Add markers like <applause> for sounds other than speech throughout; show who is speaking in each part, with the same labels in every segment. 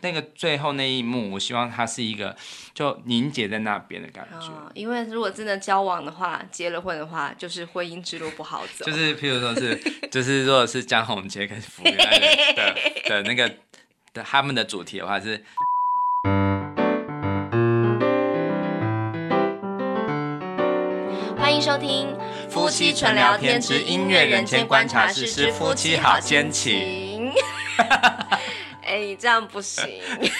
Speaker 1: 那个最后那一幕，我希望它是一个就凝结在那边的感觉。
Speaker 2: 哦，因为如果真的交往的话，结了婚的话，就是婚姻之路不好走。
Speaker 1: 就是譬如说是，<laughs> 就是如果是江宏杰跟福原爱的的，的那个的他们的主题的话是。
Speaker 2: 欢迎收听夫妻纯聊天之音乐人间观察室之夫妻好奸情。<laughs> 哎、欸，你这样不行。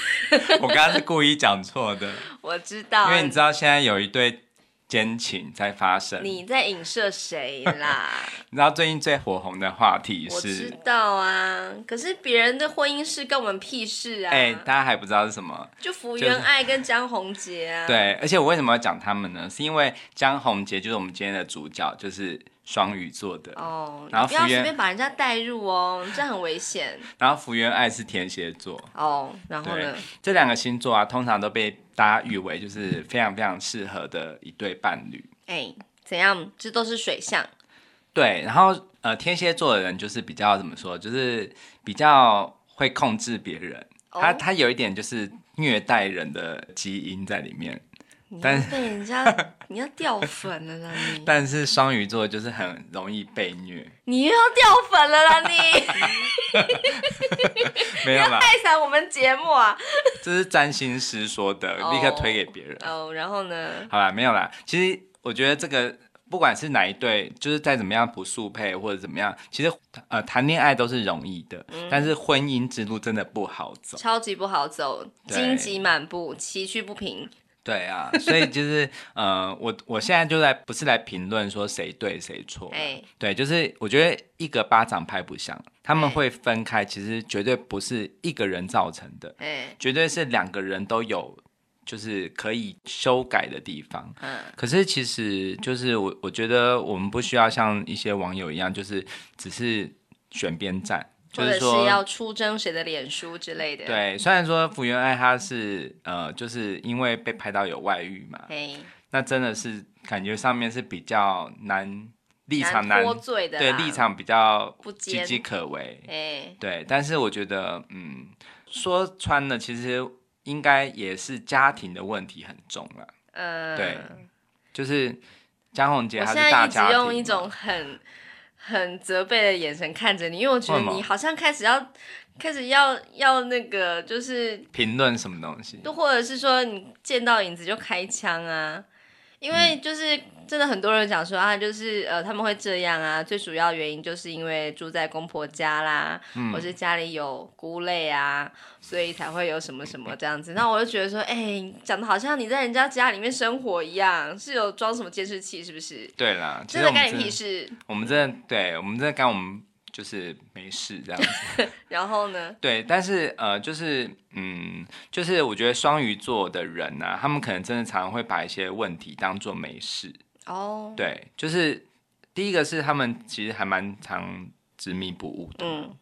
Speaker 2: <laughs>
Speaker 1: 我刚刚是故意讲错的。<laughs>
Speaker 2: 我知道，
Speaker 1: 因为你知道现在有一对奸情在发生。
Speaker 2: 你在影射谁啦？<laughs>
Speaker 1: 你知道最近最火红的话题是？
Speaker 2: 我知道啊，可是别人的婚姻事跟我们屁事啊！
Speaker 1: 哎、欸，大家还不知道是什么？
Speaker 2: 就福原爱跟江宏杰啊。
Speaker 1: 对，而且我为什么要讲他们呢？是因为江宏杰就是我们今天的主角，就是。双鱼座的
Speaker 2: 哦，然后不要随便把人家带入哦，<laughs> 这很危险。
Speaker 1: 然后福原爱是天蝎座
Speaker 2: 哦，然后呢，
Speaker 1: 这两个星座啊，通常都被大家誉为就是非常非常适合的一对伴侣。
Speaker 2: 哎，怎样？这都是水象。
Speaker 1: 对，然后呃，天蝎座的人就是比较怎么说，就是比较会控制别人，哦、他他有一点就是虐待人的基因在里面。但是被
Speaker 2: 人家 <laughs> 你要掉粉了啦你！
Speaker 1: 但是双鱼座就是很容易被虐，
Speaker 2: 你又要掉粉了啦你！<laughs>
Speaker 1: 没有啦，
Speaker 2: 害惨我们节目啊！
Speaker 1: 这是占星师说的，oh, 立刻推给别人。
Speaker 2: 哦，oh, 然后呢？
Speaker 1: 好啦，没有啦。其实我觉得这个不管是哪一对，就是再怎么样不速配或者怎么样，其实呃谈恋爱都是容易的，嗯、但是婚姻之路真的不好走，
Speaker 2: 超级不好走，荆棘满布，崎岖不平。
Speaker 1: 对啊，所以就是呃，我我现在就在不是来评论说谁对谁错，欸、对，就是我觉得一个巴掌拍不响，他们会分开，其实绝对不是一个人造成的，欸、绝对是两个人都有就是可以修改的地方。嗯，可是其实就是我我觉得我们不需要像一些网友一样，就是只是选边站。
Speaker 2: 或者是要出征谁的脸书之类的。
Speaker 1: 对，虽然说福原爱她是呃，就是因为被拍到有外遇嘛，那真的是感觉上面是比较难立场难脱
Speaker 2: 罪的，
Speaker 1: 对立场比较岌
Speaker 2: 岌
Speaker 1: 可危。哎，对，但是我觉得，嗯，说穿了，其实应该也是家庭的问题很重了。嗯，对，就是江宏杰，他是大家庭，
Speaker 2: 用一种很。很责备的眼神看着你，因为我觉得你好像开始要开始要要那个，就是
Speaker 1: 评论什么东西，
Speaker 2: 都或者是说你见到影子就开枪啊，因为就是。嗯真的很多人讲说啊，就是呃他们会这样啊，最主要原因就是因为住在公婆家啦，嗯、或是家里有菇类啊，所以才会有什么什么这样子。那我就觉得说，哎、欸，讲的好像你在人家家里面生活一样，是有装什么监视器是不是？
Speaker 1: 对啦，
Speaker 2: 真的干你屁事。
Speaker 1: 我们真的对，我们真的干我们。就是没事这样子，<laughs>
Speaker 2: 然后呢？
Speaker 1: 对，但是呃，就是嗯，就是我觉得双鱼座的人呢、啊，他们可能真的常常会把一些问题当做没事哦。Oh. 对，就是第一个是他们其实还蛮常执迷不悟的，嗯，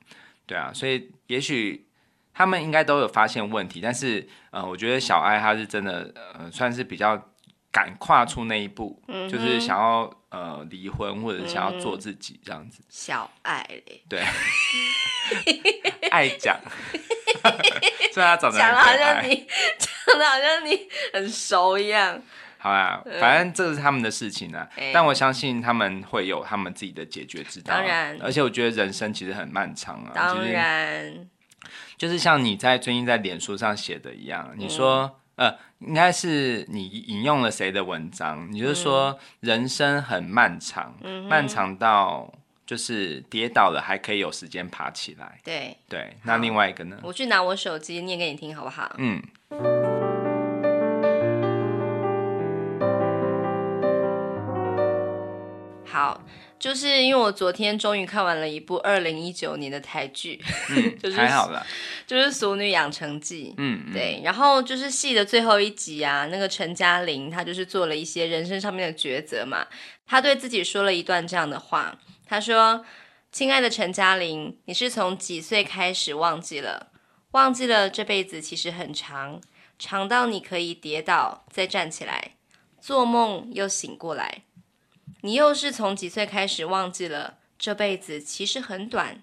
Speaker 1: 对啊，所以也许他们应该都有发现问题，但是呃，我觉得小爱他是真的呃，算是比较。敢跨出那一步，嗯、就是想要呃离婚或者想要做自己这样子。
Speaker 2: 小爱嘞，
Speaker 1: 对，<laughs> 爱讲，<laughs> 虽然他长得
Speaker 2: 讲的好像你讲的好像你很熟一样。
Speaker 1: 好啊，反正这是他们的事情啊。嗯、但我相信他们会有他们自己的解决之道。当然，而且我觉得人生其实很漫长啊。
Speaker 2: 当然，
Speaker 1: 就是、就是像你在最近在脸书上写的一样，嗯、你说。呃，应该是你引用了谁的文章？你就是说人生很漫长，嗯、漫长到就是跌倒了还可以有时间爬起来。
Speaker 2: 对
Speaker 1: 对，那另外一个呢？
Speaker 2: 我去拿我手机念给你听，好不好？嗯。好。就是因为我昨天终于看完了一部二零一九年的台剧，
Speaker 1: 嗯，<laughs>
Speaker 2: 就是
Speaker 1: 还好啦，
Speaker 2: 就是《俗女养成记》，嗯，嗯，对，然后就是戏的最后一集啊，那个陈嘉玲她就是做了一些人生上面的抉择嘛，她对自己说了一段这样的话，她说：“亲爱的陈嘉玲，你是从几岁开始忘记了？忘记了这辈子其实很长，长到你可以跌倒再站起来，做梦又醒过来。”你又是从几岁开始忘记了？这辈子其实很短，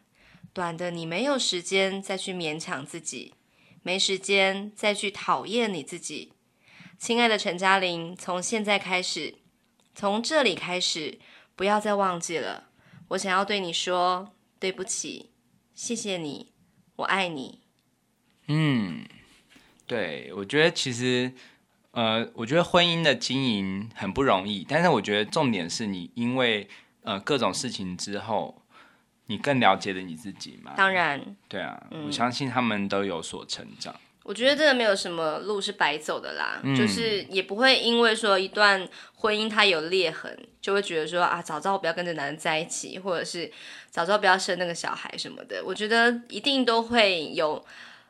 Speaker 2: 短的你没有时间再去勉强自己，没时间再去讨厌你自己。亲爱的陈嘉玲，从现在开始，从这里开始，不要再忘记了。我想要对你说对不起，谢谢你，我爱你。
Speaker 1: 嗯，对，我觉得其实，呃，我觉得婚姻的经营很不容易，但是我觉得重点是你因为呃各种事情之后，你更了解了你自己嘛。
Speaker 2: 当然，
Speaker 1: 对啊，嗯，我相信他们都有所成长。
Speaker 2: 我觉得真的没有什么路是白走的啦，嗯、就是也不会因为说一段婚姻它有裂痕，就会觉得说啊，早知道不要跟这男人在一起，或者是早知道不要生那个小孩什么的。我觉得一定都会有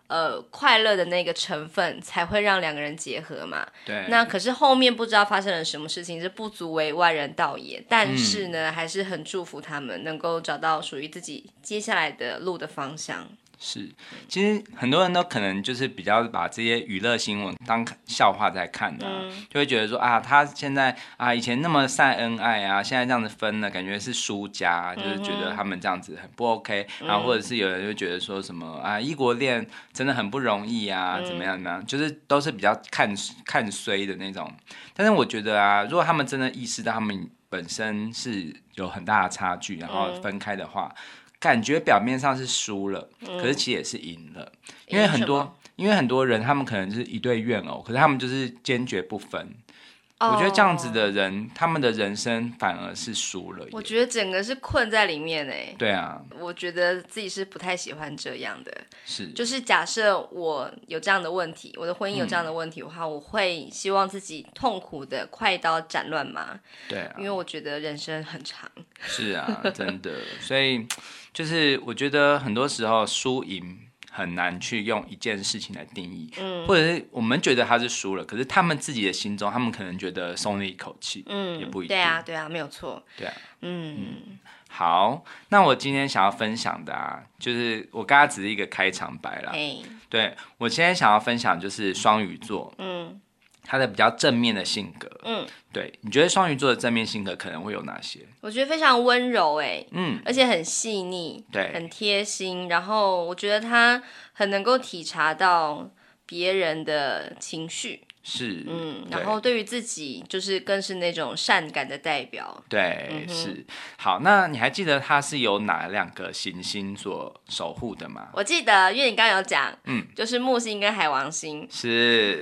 Speaker 2: 呃快乐的那个成分，才会让两个人结合嘛。
Speaker 1: 对。
Speaker 2: 那可是后面不知道发生了什么事情，是不足为外人道也。但是呢，嗯、还是很祝福他们能够找到属于自己接下来的路的方向。
Speaker 1: 是，其实很多人都可能就是比较把这些娱乐新闻当笑话在看的，啊，嗯、就会觉得说啊，他现在啊以前那么晒恩爱啊，现在这样子分了，感觉是输家，就是觉得他们这样子很不 OK，嗯、然后或者是有人就觉得说什么啊异国恋真的很不容易啊，怎么样呢？就是都是比较看看衰的那种。但是我觉得啊，如果他们真的意识到他们本身是有很大的差距，然后分开的话。嗯感觉表面上是输了，嗯、可是其实也是赢了，因为很多，因为很多人他们可能是一对怨偶，可是他们就是坚决不分。我觉得这样子的人，他们的人生反而是输了。
Speaker 2: 我觉得整个是困在里面哎。
Speaker 1: 对啊，
Speaker 2: 我觉得自己是不太喜欢这样的。
Speaker 1: 是，
Speaker 2: 就是假设我有这样的问题，我的婚姻有这样的问题的话，嗯、我会希望自己痛苦的快刀斩乱麻。
Speaker 1: 对啊，
Speaker 2: 因为我觉得人生很长。
Speaker 1: 是啊，<laughs> 真的。所以就是我觉得很多时候输赢。很难去用一件事情来定义，嗯，或者是我们觉得他是输了，可是他们自己的心中，他们可能觉得松了一口气，嗯，也不一定，
Speaker 2: 对啊，对啊，没有错，
Speaker 1: 对啊，
Speaker 2: 嗯，
Speaker 1: 嗯，好，那我今天想要分享的啊，就是我刚刚只是一个开场白啦，对，我今天想要分享就是双鱼座，嗯。他的比较正面的性格，嗯，对，你觉得双鱼座的正面性格可能会有哪些？
Speaker 2: 我觉得非常温柔，哎，嗯，而且很细腻，
Speaker 1: 对，
Speaker 2: 很贴心。然后我觉得他很能够体察到别人的情绪。
Speaker 1: 是，
Speaker 2: 嗯，然后对于自己就是更是那种善感的代表，
Speaker 1: 对，嗯、是。好，那你还记得他是由哪两个行星所守护的吗？
Speaker 2: 我记得，因为你刚刚有讲，嗯，就是木星跟海王星。
Speaker 1: 是，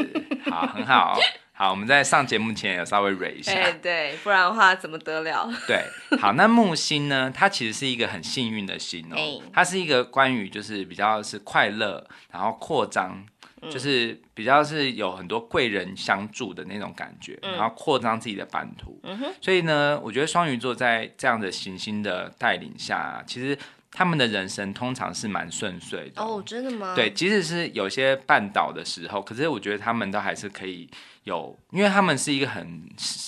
Speaker 1: 好，很好，好，我们在上节目前有稍微蕊一下，
Speaker 2: 对，对，不然的话怎么得了？<laughs>
Speaker 1: 对，好，那木星呢？它其实是一个很幸运的星哦，欸、它是一个关于就是比较是快乐，然后扩张。就是比较是有很多贵人相助的那种感觉，嗯、然后扩张自己的版图。嗯、所以呢，我觉得双鱼座在这样的行星的带领下，其实他们的人生通常是蛮顺遂的。
Speaker 2: 哦，真的吗？
Speaker 1: 对，即使是有些绊倒的时候，可是我觉得他们都还是可以有，因为他们是一个很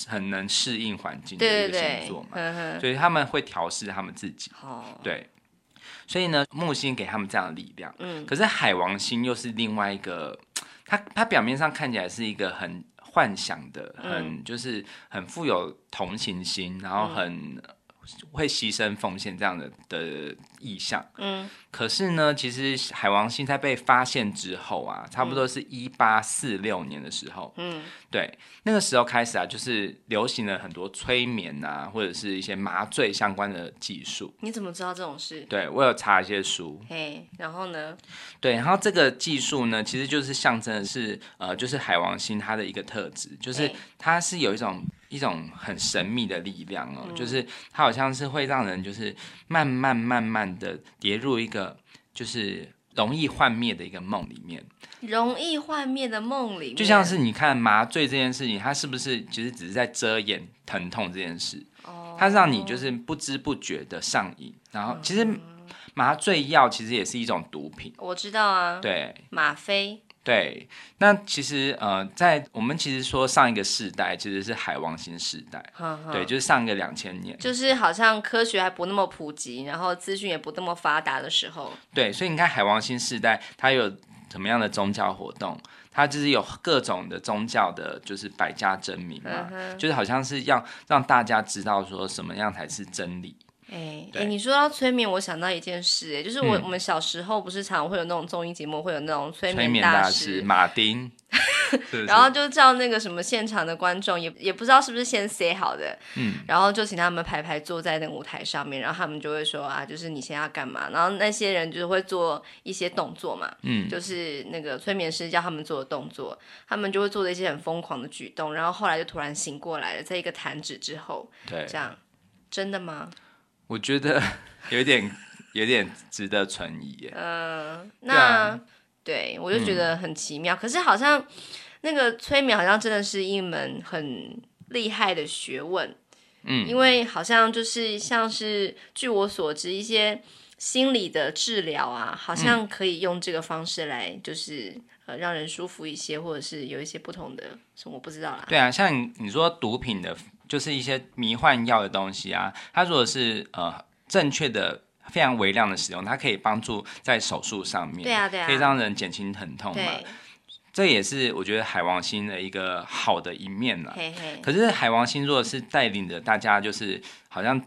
Speaker 1: 很能适应环境的一个星座嘛，对对对，呵呵，所以他们会调试他们自己。哦，对。所以呢，木星给他们这样的力量。嗯，可是海王星又是另外一个，它它表面上看起来是一个很幻想的，嗯、很就是很富有同情心，然后很。嗯会牺牲奉献这样的的意象，嗯，可是呢，其实海王星在被发现之后啊，差不多是一八四六年的时候，嗯，对，那个时候开始啊，就是流行了很多催眠啊，或者是一些麻醉相关的技术。
Speaker 2: 你怎么知道这种事？
Speaker 1: 对，我有查一些书，
Speaker 2: 嘿，然后呢？
Speaker 1: 对，然后这个技术呢，其实就是象征的是，呃，就是海王星它的一个特质，就是它是有一种。一种很神秘的力量哦，嗯、就是它好像是会让人就是慢慢慢慢的跌入一个就是容易幻灭的一个梦里面，
Speaker 2: 容易幻灭的梦里面，
Speaker 1: 就像是你看麻醉这件事情，它是不是其实只是在遮掩疼痛这件事？哦，它让你就是不知不觉的上瘾，然后其实麻醉药其实也是一种毒品，
Speaker 2: 我知道啊，
Speaker 1: 对，
Speaker 2: 吗啡。
Speaker 1: 对，那其实呃，在我们其实说上一个世代其实是海王星世代，呵呵对，就是上一个两千年，
Speaker 2: 就是好像科学还不那么普及，然后资讯也不那么发达的时候。
Speaker 1: 对，所以你看海王星世代，它有什么样的宗教活动？它就是有各种的宗教的，就是百家争鸣嘛，就是好像是要让大家知道说什么样才是真理。
Speaker 2: 哎哎，你说到催眠，我想到一件事，哎，就是我、嗯、我们小时候不是常常会有那种综艺节目，会有那种催眠大师
Speaker 1: 马丁。<laughs>
Speaker 2: 然后就叫那个什么现场的观众，也也不知道是不是先 say 好的，嗯，然后就请他们排排坐在那个舞台上面，然后他们就会说啊，就是你现在要干嘛？然后那些人就是会做一些动作嘛，嗯，就是那个催眠师叫他们做的动作，他们就会做的一些很疯狂的举动，然后后来就突然醒过来了，在一个弹指之后，
Speaker 1: 对，
Speaker 2: 这样。真的吗？
Speaker 1: 我觉得 <laughs> 有点有点值得存疑耶，
Speaker 2: 嗯，那。对，我就觉得很奇妙，嗯、可是好像那个催眠好像真的是一门很厉害的学问，嗯，因为好像就是像是据我所知，一些心理的治疗啊，好像可以用这个方式来，就是呃让人舒服一些，或者是有一些不同的，什么我不知道啦。
Speaker 1: 对啊，像你，你说毒品的，就是一些迷幻药的东西啊，它如果是呃正确的。非常微量的使用，它可以帮助在手术上面，
Speaker 2: 对啊对啊，
Speaker 1: 可以让人减轻疼痛嘛。这也是我觉得海王星的一个好的一面了。嘿嘿。可是海王星如果是带领着大家，就是好像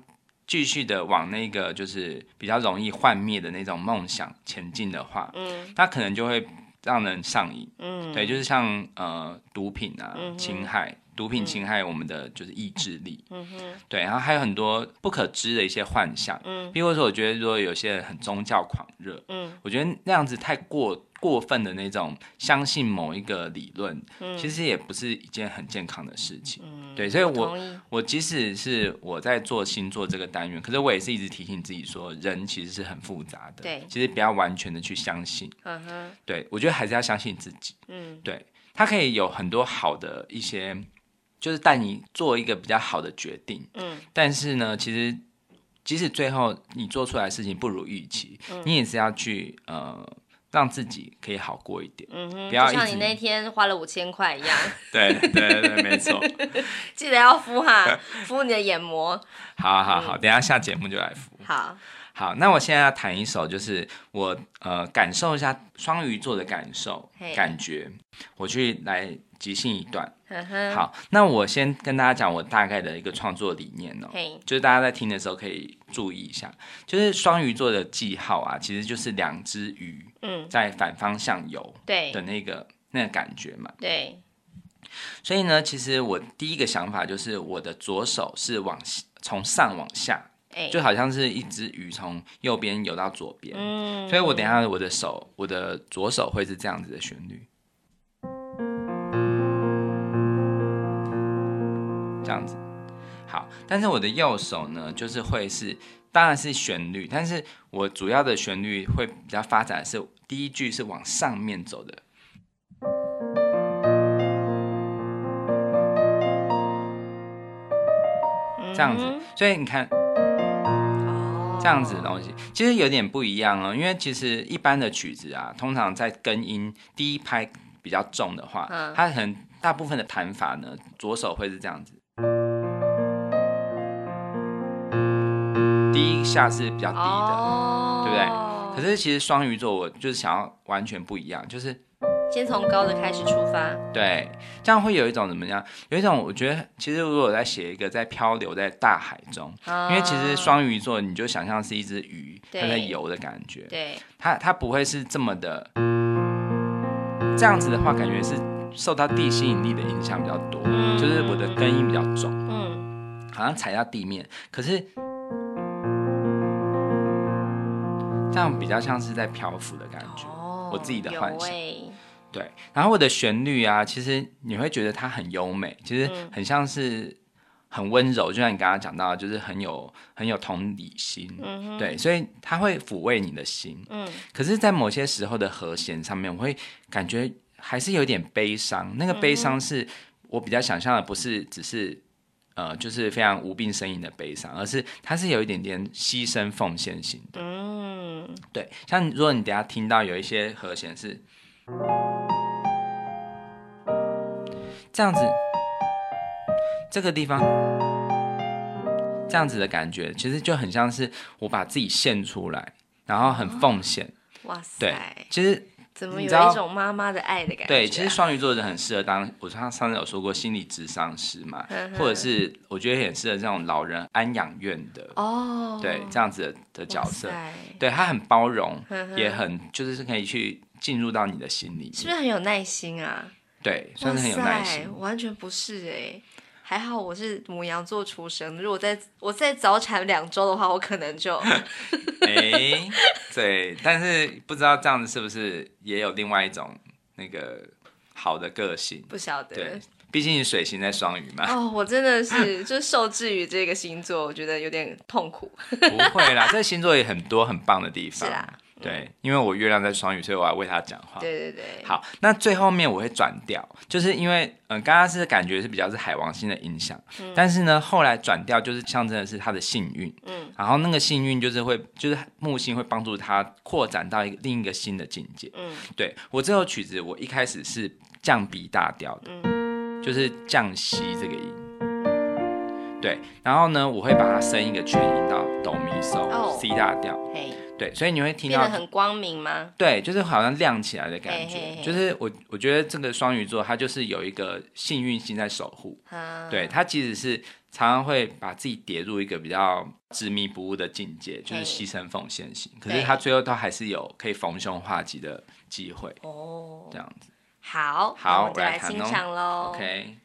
Speaker 1: 继续的往那个就是比较容易幻灭的那种梦想前进的话，嗯，它可能就会让人上瘾。嗯，对，就是像呃毒品啊，嗯、侵害。毒品侵害我们的就是意志力，嗯哼，对，然后还有很多不可知的一些幻想，嗯，比如说我觉得如果有些人很宗教狂热，嗯，我觉得那样子太过过分的那种相信某一个理论，嗯，其实也不是一件很健康的事情，嗯，对，所以我我，我即使是我在做星座这个单元，可是我也是一直提醒自己说，人其实是很复杂的，对，其实不要完全的去相信，嗯哼，对，我觉得还是要相信自己，嗯，对，他可以有很多好的一些。就是带你做一个比较好的决定，嗯，但是呢，其实即使最后你做出来的事情不如预期，嗯，你也是要去呃让自己可以好过一点，嗯哼，不要
Speaker 2: 像你那天花了五千块一样，<laughs>
Speaker 1: 对对对，没错，<laughs>
Speaker 2: 记得要敷哈，敷你的眼膜，
Speaker 1: 好好好，等一下下节目就来敷，
Speaker 2: 好。
Speaker 1: 好，那我现在要弹一首，就是我呃感受一下双鱼座的感受.感觉，我去来即兴一段。Uh. 好，那我先跟大家讲我大概的一个创作理念哦.就是大家在听的时候可以注意一下，就是双鱼座的记号啊，其实就是两只鱼，嗯，在反方向游，对的那个、嗯、那个感觉嘛，
Speaker 2: 对。
Speaker 1: 所以呢，其实我第一个想法就是我的左手是往从上往下。就好像是一只鱼从右边游到左边，嗯，所以我等一下我的手，我的左手会是这样子的旋律，这样子，好，但是我的右手呢，就是会是，当然是旋律，但是我主要的旋律会比较发展的是第一句是往上面走的，这样子，所以你看。这样子的东西其实有点不一样哦，因为其实一般的曲子啊，通常在根音第一拍比较重的话，嗯、它很大部分的弹法呢，左手会是这样子，第一下是比较低的，哦、对不对？可是其实双鱼座我就是想要完全不一样，就是。
Speaker 2: 先从高的开始出发，对，
Speaker 1: 这样会有一种怎么样？有一种我觉得，其实如果我在写一个在漂流在大海中，哦、因为其实双鱼座，你就想象是一只鱼，它在游的感觉，对，它它不会是这么的，这样子的话，感觉是受到地心引力的影响比较多，嗯，就是我的根音比较重，嗯，好像踩到地面，可是这样比较像是在漂浮的感觉，哦、我自己的幻想。对，然后我的旋律啊，其实你会觉得它很优美，其实很像是很温柔，嗯、就像你刚刚讲到的，就是很有很有同理心，嗯，对，所以它会抚慰你的心，嗯。可是，在某些时候的和弦上面，我会感觉还是有点悲伤。那个悲伤是我比较想象的，不是只是呃，就是非常无病呻吟的悲伤，而是它是有一点点牺牲奉献型的，嗯，对。像如果你等下听到有一些和弦是。这样子，这个地方，这样子的感觉，其实就很像是我把自己献出来，然后很奉献。哇塞！对，其实
Speaker 2: 怎么有一种妈妈的爱的感觉、啊？
Speaker 1: 对，其实双鱼座的人很适合当，我上上次有说过心理咨商师嘛，或者是我觉得很适合这种老人安养院的哦，对，这样子的，的角色，对他很包容，也很就是可以去进入到你的心里，
Speaker 2: 是不是很有耐心啊？
Speaker 1: 对，算是很有耐心，
Speaker 2: 完全不是哎、欸。还好我是母羊座出生，如果在我再早产两周的话，我可能就哎、
Speaker 1: 欸，对，但是不知道这样子是不是也有另外一种那个好的个性？
Speaker 2: 不晓得，
Speaker 1: 对，毕竟水星在双鱼嘛。
Speaker 2: 哦，我真的是就受制于这个星座，我觉得有点痛苦。
Speaker 1: 不会啦，这个星座也很多很棒的地方。
Speaker 2: 是啦。
Speaker 1: 对，因为我月亮在双鱼，所以我要为他讲话。
Speaker 2: 对对对。
Speaker 1: 好，那最后面我会转调，就是因为嗯，刚刚是感觉是比较是海王星的影响，嗯、但是呢，后来转调就是象征的是他的幸运。嗯。然后那个幸运就是会，就是木星会帮助他扩展到一个另一个新的境界。嗯。对，我这首曲子，我一开始是降 B 大调的，嗯，就是降西这个音。对，然后呢，我会把它升一个全音到哆咪嗦、哦、C 大调。嘿。对，所以你会听到
Speaker 2: 变得很光明吗？
Speaker 1: 对，就是好像亮起来的感觉。嘿嘿嘿，就是我，我觉得这个双鱼座，它就是有一个幸运星在守护。啊、对，它其实是常常会把自己跌入一个比较执迷不悟的境界，就是牺牲奉献型。可是他最后都还是有可以逢凶化吉的机会。哦，这样子。
Speaker 2: 好，好，我们来欣赏喽。
Speaker 1: OK。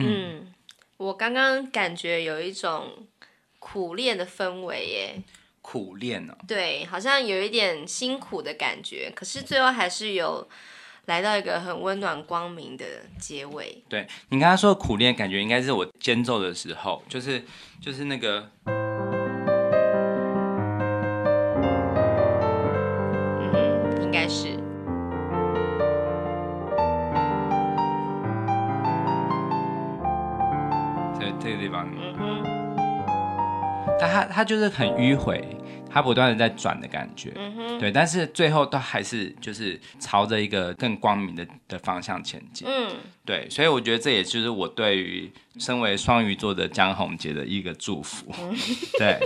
Speaker 2: 嗯，我刚刚感觉有一种苦练的氛围耶。
Speaker 1: 苦练呢、哦？
Speaker 2: 对，好像有一点辛苦的感觉，可是最后还是有来到一个很温暖光明的结尾。
Speaker 1: 对，你刚刚说的苦练，感觉应该是我间奏的时候，就是就是那个，他他就是很迂回，他不断的在转的感觉，嗯，对，但是最后都还是就是朝着一个更光明的的方向前进，嗯，对，所以我觉得这也就是我对于身为双鱼座的江宏杰的一个祝福，嗯、对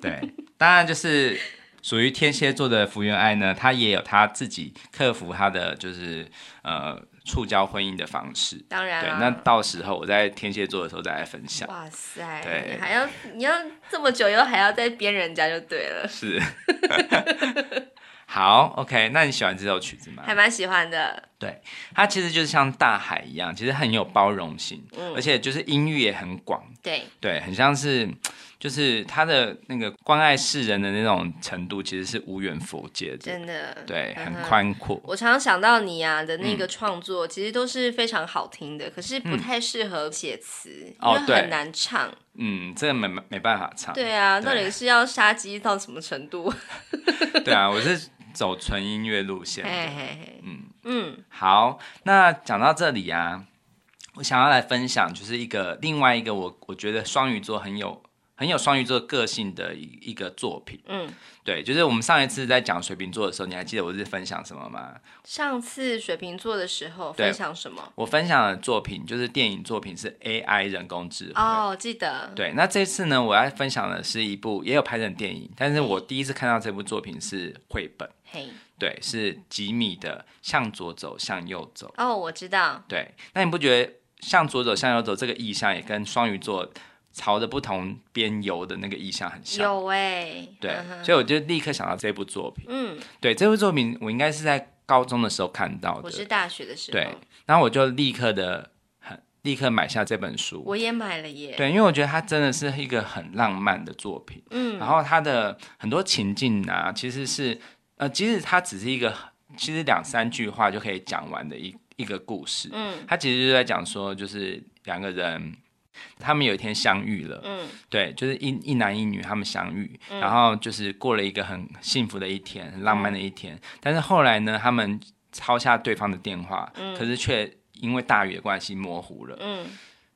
Speaker 1: 对，当然就是属于天蝎座的福原爱呢，她也有她自己克服她的就是呃。触礁婚姻的方式，
Speaker 2: 当然、啊，
Speaker 1: 对，那到时候我在天蝎座的时候再来分享。
Speaker 2: 哇塞，对，还要你要这么久，又还要再编人家就对了。
Speaker 1: 是，<laughs> 好，OK，那你喜欢这首曲子吗？
Speaker 2: 还蛮喜欢的。
Speaker 1: 对，它其实就是像大海一样，其实很有包容性，嗯，而且就是音域也很广，
Speaker 2: 对，
Speaker 1: 对，很像是。就是他的那个关爱世人的那种程度，其实是无远佛界的，
Speaker 2: 真的，
Speaker 1: 对，很宽阔。
Speaker 2: 我常常想到你啊的那个创作，其实都是非常好听的，嗯、可是不太适合写词，嗯、因为很难唱。哦、
Speaker 1: 嗯，这个没没办法唱。
Speaker 2: 对啊，到底是要杀鸡到什么程度？<laughs>
Speaker 1: 对啊，我是走纯音乐路线。嘿嘿嘿，嗯嗯，好，那讲到这里啊，我想要来分享，就是一个另外一个我我觉得双鱼座很有。很有双鱼座个性的一一个作品，嗯，对，就是我们上一次在讲水瓶座的时候，你还记得我是分享什么吗？
Speaker 2: 上次水瓶座的时候分享什么？
Speaker 1: 我分享的作品就是电影作品是 AI 人工智慧
Speaker 2: 哦，记得。
Speaker 1: 对，那这次呢，我要分享的是一部也有拍成电影，但是我第一次看到这部作品是绘本，嘿，对，是吉米的《向左走，向右走》。
Speaker 2: 哦，我知道。
Speaker 1: 对，那你不觉得向左走，向右走这个意象也跟双鱼座？朝着不同边游的那个意象很像，
Speaker 2: 有哎、欸，
Speaker 1: 对，嗯、所以我就立刻想到这部作品。嗯，对，这部作品我应该是在高中的时候看到的，
Speaker 2: 我是大学的时候。
Speaker 1: 对，然后我就立刻的很立刻买下这本书，
Speaker 2: 我也买了耶。
Speaker 1: 对，因为我觉得它真的是一个很浪漫的作品。嗯，然后它的很多情境啊，其实是呃，其实它只是一个，其实两三句话就可以讲完的一一个故事。嗯，它其实就在讲说，就是两个人。他们有一天相遇了，嗯，对，就是一一男一女，他们相遇，嗯，然后就是过了一个很幸福的一天，很浪漫的一天。嗯，但是后来呢，他们抄下对方的电话，嗯，可是却因为大雨的关系模糊了，嗯，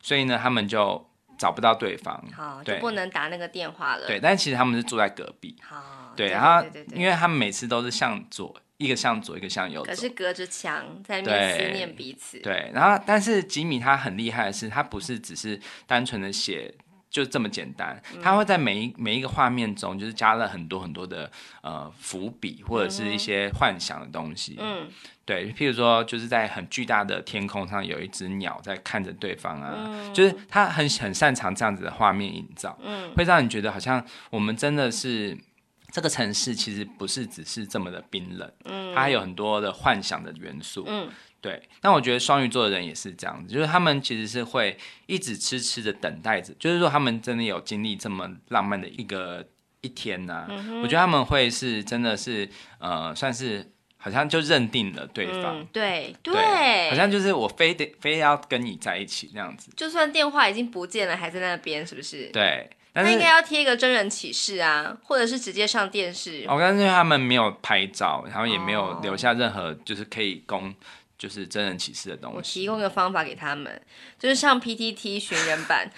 Speaker 1: 所以呢，他们就找不到对方，
Speaker 2: 好，就不能打那个电话了。
Speaker 1: 对，但其实他们是住在隔壁，好，对，然后因为他们每次都是向左。一个向左，一个向右，
Speaker 2: 可是隔着墙在思念彼此。
Speaker 1: 对，然后但是吉米他很厉害的是，他不是只是单纯的写就这么简单，嗯、他会在每一每一个画面中，就是加了很多很多的呃伏笔或者是一些幻想的东西。嗯，对，譬如说就是在很巨大的天空上有一只鸟在看着对方啊，嗯、就是他很很擅长这样子的画面营造，嗯，会让你觉得好像我们真的是。这个城市其实不是只是这么的冰冷，嗯，它还有很多的幻想的元素，嗯，对。但我觉得双鱼座的人也是这样子，就是他们其实是会一直痴痴的等待着，就是说他们真的有经历这么浪漫的一个一天呐、啊。嗯、我觉得他们会是真的是呃，算是好像就认定了对方，
Speaker 2: 对，
Speaker 1: 对，好像就是我非得非要跟你在一起那样子。
Speaker 2: 就算电话已经不见了，还在那边，是不是？
Speaker 1: 对。
Speaker 2: 那应该要贴一个真人启事啊，或者是直接上电视。
Speaker 1: 我刚才他们没有拍照，然后也没有留下任何就是可以供就是真人启事的东西。
Speaker 2: 我提供一个方法给他们，就是上 PTT 寻人版，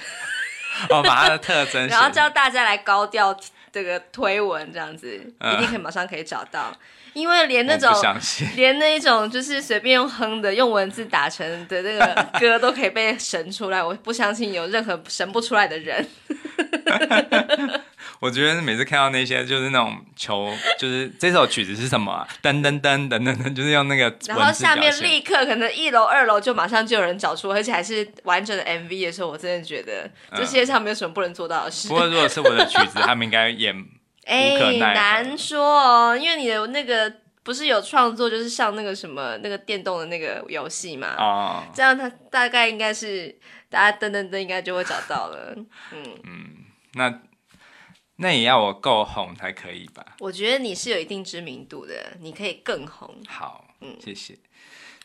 Speaker 2: <laughs>
Speaker 1: 哦，把它的特征，
Speaker 2: 然后叫大家来高调这个推文，这样子、嗯、一定可以马上可以找到。因为连那种连那一种就是随便用哼的用文字打成的那个歌都可以被神出来，我不相信有任何神不出来的人。<laughs>
Speaker 1: 我觉得每次看到那些就是那种求，就是这首曲子是什么啊？噔噔噔噔噔噔，就是用那个，
Speaker 2: 然后下面立刻可能一楼二楼就马上就有人找出，而且还是完整的 MV 的时候，我真的觉得这世界上没有什么不能做到的事。
Speaker 1: 不过如果是我的曲子，他们应该也。哎，
Speaker 2: 难说哦，因为你的那个不是有创作，就是上那个什么那个电动的那个游戏嘛。
Speaker 1: 哦，
Speaker 2: 这样他大概应该是大家噔噔噔，应该就会找到了。嗯
Speaker 1: 嗯，那那也要我够红才可以吧？
Speaker 2: 我觉得你是有一定知名度的，你可以更红。
Speaker 1: 好，嗯，谢谢。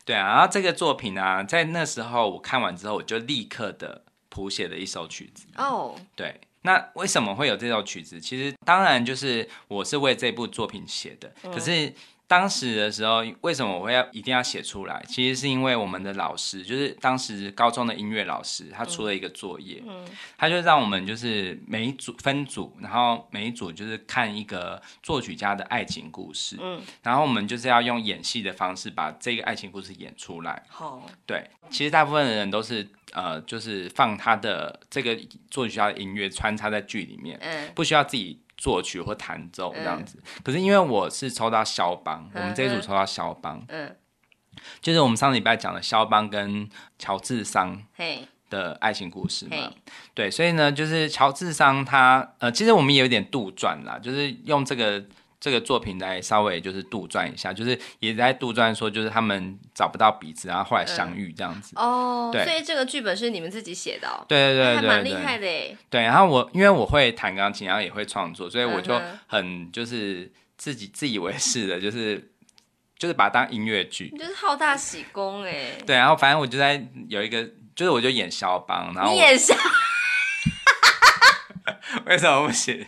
Speaker 1: 对啊，然后这个作品呢、啊，在那时候我看完之后，我就立刻的谱写了一首曲子。
Speaker 2: 哦，
Speaker 1: 对。那为什么会有这首曲子？其实当然就是我是为这部作品写的。嗯、可是当时的时候，为什么我会要一定要写出来？其实是因为我们的老师，就是当时高中的音乐老师，他出了一个作业，嗯嗯、他就让我们就是每一组分组，然后每一组就是看一个作曲家的爱情故事，嗯、然后我们就是要用演戏的方式把这个爱情故事演出来。好，对，其实大部分的人都是。呃，就是放他的这个作曲家的音乐穿插在剧里面，嗯，不需要自己作曲或弹奏这样子。嗯、可是因为我是抽到肖邦，嗯、我们这一组抽到肖邦，嗯，就是我们上礼拜讲的肖邦跟乔治桑的爱情故事嘛，对，所以呢，就是乔治桑他，呃，其实我们也有点杜撰啦，就是用这个。这个作品来稍微就是杜撰一下，就是也在杜撰说，就是他们找不到彼此，然后后来相遇这样子。
Speaker 2: 嗯、哦，对，所以这个剧本是你们自己写的、哦。
Speaker 1: 对对对对，
Speaker 2: 还蛮厉害的耶。
Speaker 1: 对，然后我因为我会弹钢琴，然后也会创作，所以我就很就是自己自以为是的，就是 <laughs> 就是把它当音乐剧。
Speaker 2: 就是好大喜功哎。
Speaker 1: 对，然后反正我就在有一个，就是我就演肖邦，然后
Speaker 2: 你演肖，<laughs>
Speaker 1: 为什么不行？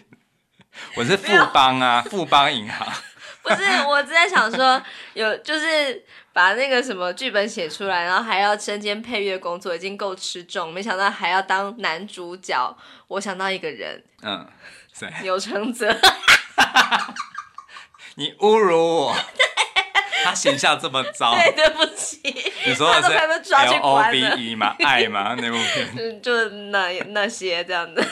Speaker 1: 我是富邦啊，富邦银行。<laughs>
Speaker 2: 不是，我只在想说，有就是把那个什么剧本写出来，然后还要身兼配乐工作，已经够吃重，没想到还要当男主角。我想到一个人，嗯，对，钮承泽。<laughs>
Speaker 1: 你侮辱我，<laughs> 他形象这么糟，
Speaker 2: 对，对不起。
Speaker 1: 你说的是 L O B E 吗？爱吗？那部片？
Speaker 2: 就那那些这样的。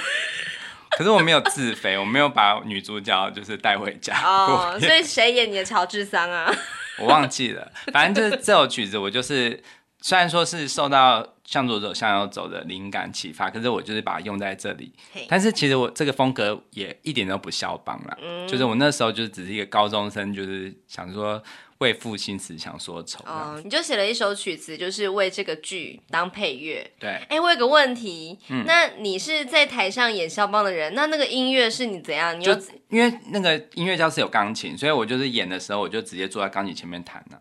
Speaker 1: 可是我没有自肥，我没有把女主角就是带回家。
Speaker 2: 哦，oh, 所以谁演你的乔治桑啊？<laughs>
Speaker 1: 我忘记了，反正就是这首曲子，我就是虽然说是受到向左走向右走的灵感启发，可是我就是把它用在这里。Hey. 但是其实我这个风格也一点都不肖邦了，嗯、就是我那时候就只是一个高中生，就是想说。为赋新词强说愁，
Speaker 2: 哦，你就写了一首曲子，就是为这个剧当配乐。
Speaker 1: 对，
Speaker 2: 哎，我有个问题，嗯，那你是在台上演肖邦的人，那那个音乐是你怎样？你就
Speaker 1: 因为那个音乐教室有钢琴，所以我就是演的时候，我就直接坐在钢琴前面弹啊。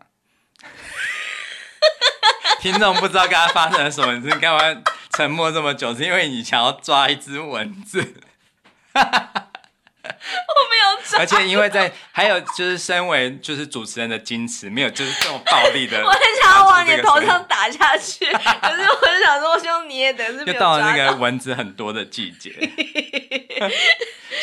Speaker 1: <laughs> 听众不知道刚刚发生了什么，你是干嘛沉默这么久？是因为你想要抓一只蚊子。<laughs> 而且因为在还有就是身为就是主持人的矜持，没有就是这种暴力的，<laughs>
Speaker 2: 我很想要往你头上打下去，<laughs> 可是我就想说，希望你也等是。
Speaker 1: 就到了那个蚊子很多的季节。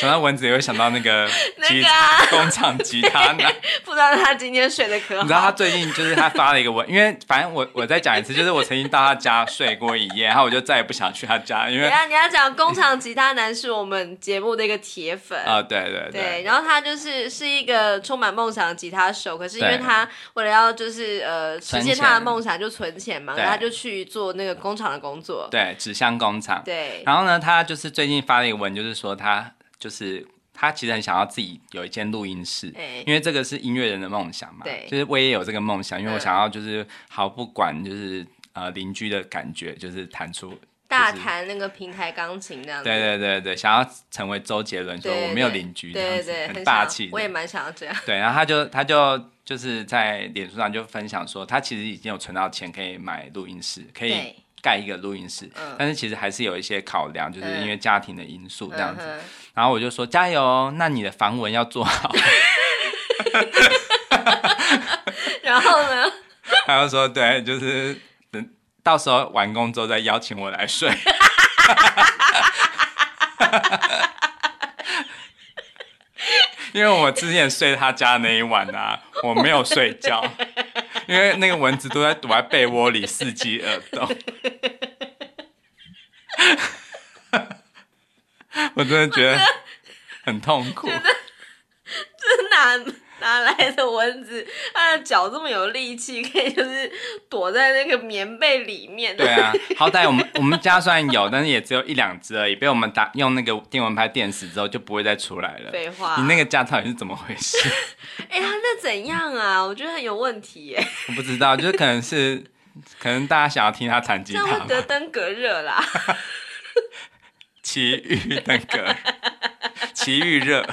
Speaker 1: 想到蚊子，也会想到那个 <laughs> 吉他 <laughs> 工厂吉他男。<laughs>
Speaker 2: 不知道他今天睡得可好？
Speaker 1: 你知道他最近就是他发了一个文，因为反正我我再讲一次，就是我曾经到他家睡过一夜，然后我就再也不想去他家，因为
Speaker 2: 你要你要讲工厂吉他男是我们节目的一个铁粉。
Speaker 1: 啊，对对对，
Speaker 2: 对，然后他就是是一个充满梦想的吉他手，可是因为他为了要就是呃实现他的梦想，就存钱嘛，然后他就去做那个工厂的工作，
Speaker 1: 对，纸箱工厂，
Speaker 2: 对，
Speaker 1: 然后呢，他就是最近发了一个文，就是说他。就是他其实很想要自己有一间录音室，欸、因为这个是音乐人的梦想嘛。对，就是我也有这个梦想，因为我想要就是毫不管就是呃邻居的感觉，就是弹出、
Speaker 2: 大弹那个平台钢琴那样子。
Speaker 1: 对对对对，想要成为周杰伦，说我没有邻居这样子，对对对，很霸气。
Speaker 2: 我也蛮想要这样。<laughs>
Speaker 1: 对，然后他就他就就是在脸书上就分享说，他其实已经有存到钱可以买录音室，可以。盖一个录音室，嗯、但是其实还是有一些考量，就是因为家庭的因素这样子。嗯、然后我就说加油，那你的防蚊要做好。<laughs>
Speaker 2: 然后呢？
Speaker 1: 他就说对，就是等到时候完工之后再邀请我来睡。<laughs> 因为我之前睡他家那一晚啊，我没有睡觉。因为那个蚊子都在躲在被窝里伺机而动，<laughs> 我真的觉得很痛苦。
Speaker 2: 真难，来的蚊子？它的脚这么有力气，可以就是躲在那个棉被里面。
Speaker 1: 对啊，好歹我们我们家虽然有，但是也只有一两只而已，被我们打用那个电蚊拍电死之后，就不会再出来了。
Speaker 2: 废话，
Speaker 1: 你那个家到底是怎么回事？<laughs>
Speaker 2: 哎、欸，他那怎样啊？我觉得很有问题耶。
Speaker 1: 我不知道，就是可能是可能大家想要听他弹吉他，会
Speaker 2: 得登革热啦。<laughs>
Speaker 1: 奇遇登革，奇遇热。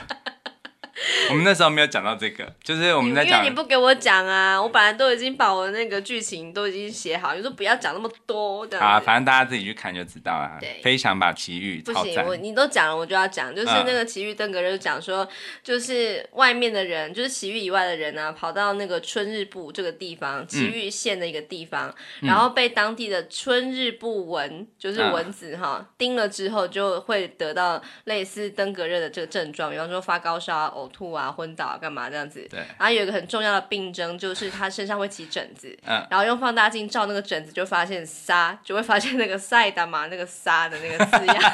Speaker 1: <laughs> 我们那时候没有讲到这个，就是我们在讲，
Speaker 2: 因为你不给我讲啊，我本来都已经把我那个剧情都已经写好，你说不要讲那么多的。
Speaker 1: 啊，反正大家自己去看就知道了。对，非常把奇遇，
Speaker 2: 不行，我你都讲了，我就要讲，就是那个奇遇登革热，就讲说，就是外面的人，就是奇遇以外的人呢、啊，跑到那个春日部这个地方，奇遇县的一个地方，嗯、然后被当地的春日部蚊，就是蚊子哈，叮了之后，就会得到类似登革热的这个症状，比方说发高烧啊、呕吐啊。昏倒啊干嘛这样子？对。然后有一个很重要的病症，就是他身上会起疹子。嗯。然后用放大镜照那个疹子，就发现沙，就会发现那个赛达玛那个沙的那个字样，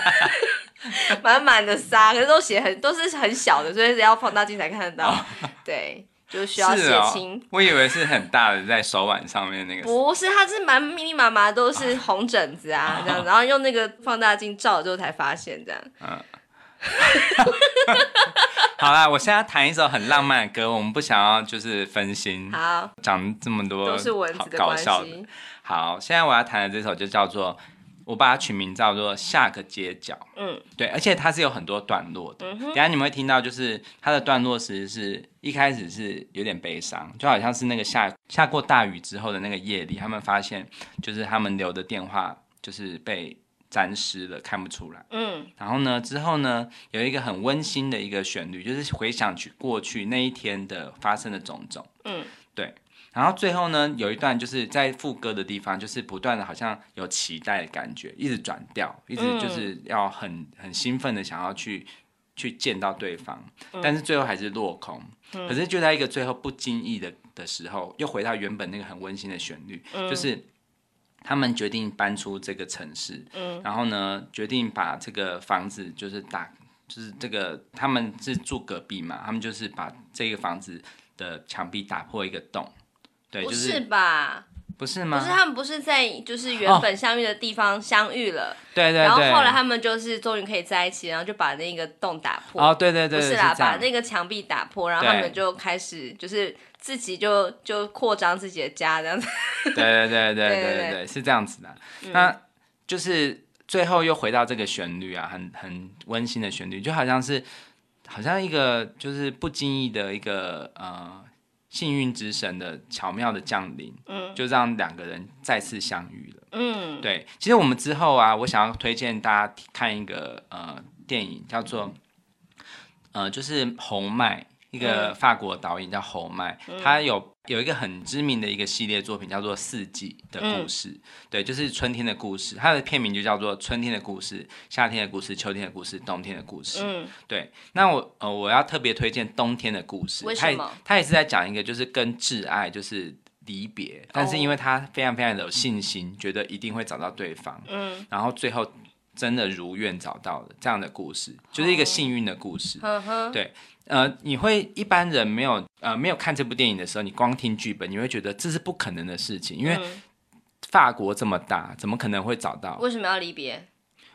Speaker 2: 满满的沙，可是都写很都是很小的，所以要放大镜才看得到。哦、对，就需要写清、哦。
Speaker 1: 我以为是很大的，在手腕上面那个。
Speaker 2: 不是，它是蛮密密麻麻都是红疹子啊，哦、这样。然后用那个放大镜照了之后才发现这样。嗯。<laughs>
Speaker 1: 好啦，我现在弹一首很浪漫的歌，我们不想要就是分心。
Speaker 2: 好，
Speaker 1: 讲这么多
Speaker 2: 都是文字的关系。
Speaker 1: 搞笑的。好，现在我要弹的这首就叫做，我把它取名叫做《下个街角》。嗯，对，而且它是有很多段落的。等下你们会听到，就是它的段落其实是一开始是有点悲伤，就好像是那个下下过大雨之后的那个夜里，他们发现就是他们留的电话就是被。沾湿了，看不出来。嗯，然后呢，之后呢，有一个很温馨的一个旋律，就是回想起过去那一天的发生的种种。嗯，对。然后最后呢，有一段就是在副歌的地方，就是不断的好像有期待的感觉，一直转调，一直就是要很很兴奋的想要去去见到对方，但是最后还是落空。可是就在一个最后不经意的的时候，又回到原本那个很温馨的旋律，就是。他们决定搬出这个城市，嗯，然后呢，决定把这个房子就是打，就是这个他们是住隔壁嘛，他们就是把这个房子的墙壁打破一个洞，对，就是，
Speaker 2: 不是吧？
Speaker 1: 不是吗？
Speaker 2: 不是，他们不是在就是原本相遇的地方相遇了，
Speaker 1: 对对，
Speaker 2: 然后后来他们就是终于可以在一起，然后就把那个洞打破，
Speaker 1: 哦，对对对，
Speaker 2: 不是啦，把那个墙壁打破，然后他们就开始就是。自己就就扩张自己的家这样子，
Speaker 1: 对对对对对对对，是这样子的。嗯、那就是最后又回到这个旋律啊，很很温馨的旋律，就好像是好像一个就是不经意的一个呃幸运之神的巧妙的降临，嗯，就让两个人再次相遇了。嗯，对。其实我们之后啊，我想要推荐大家看一个呃电影，叫做呃就是红麦。一个法国导演叫侯麦，嗯、他有有一个很知名的一个系列作品叫做《四季的故事》，嗯、对，就是春天的故事。他的片名就叫做《春天的故事》、夏天的故事、秋天的故事、冬天的故事。嗯，对。那我呃，我要特别推荐冬天的故事。
Speaker 2: 为什么？
Speaker 1: 他他也是在讲一个就是跟挚爱就是离别，但是因为他非常非常的有信心，嗯、觉得一定会找到对方。嗯，然后最后真的如愿找到了这样的故事，就是一个幸运的故事。嗯、对。呃，你会一般人没有呃没有看这部电影的时候，你光听剧本，你会觉得这是不可能的事情，因为法国这么大，怎么可能会找到？
Speaker 2: 为什么要离别？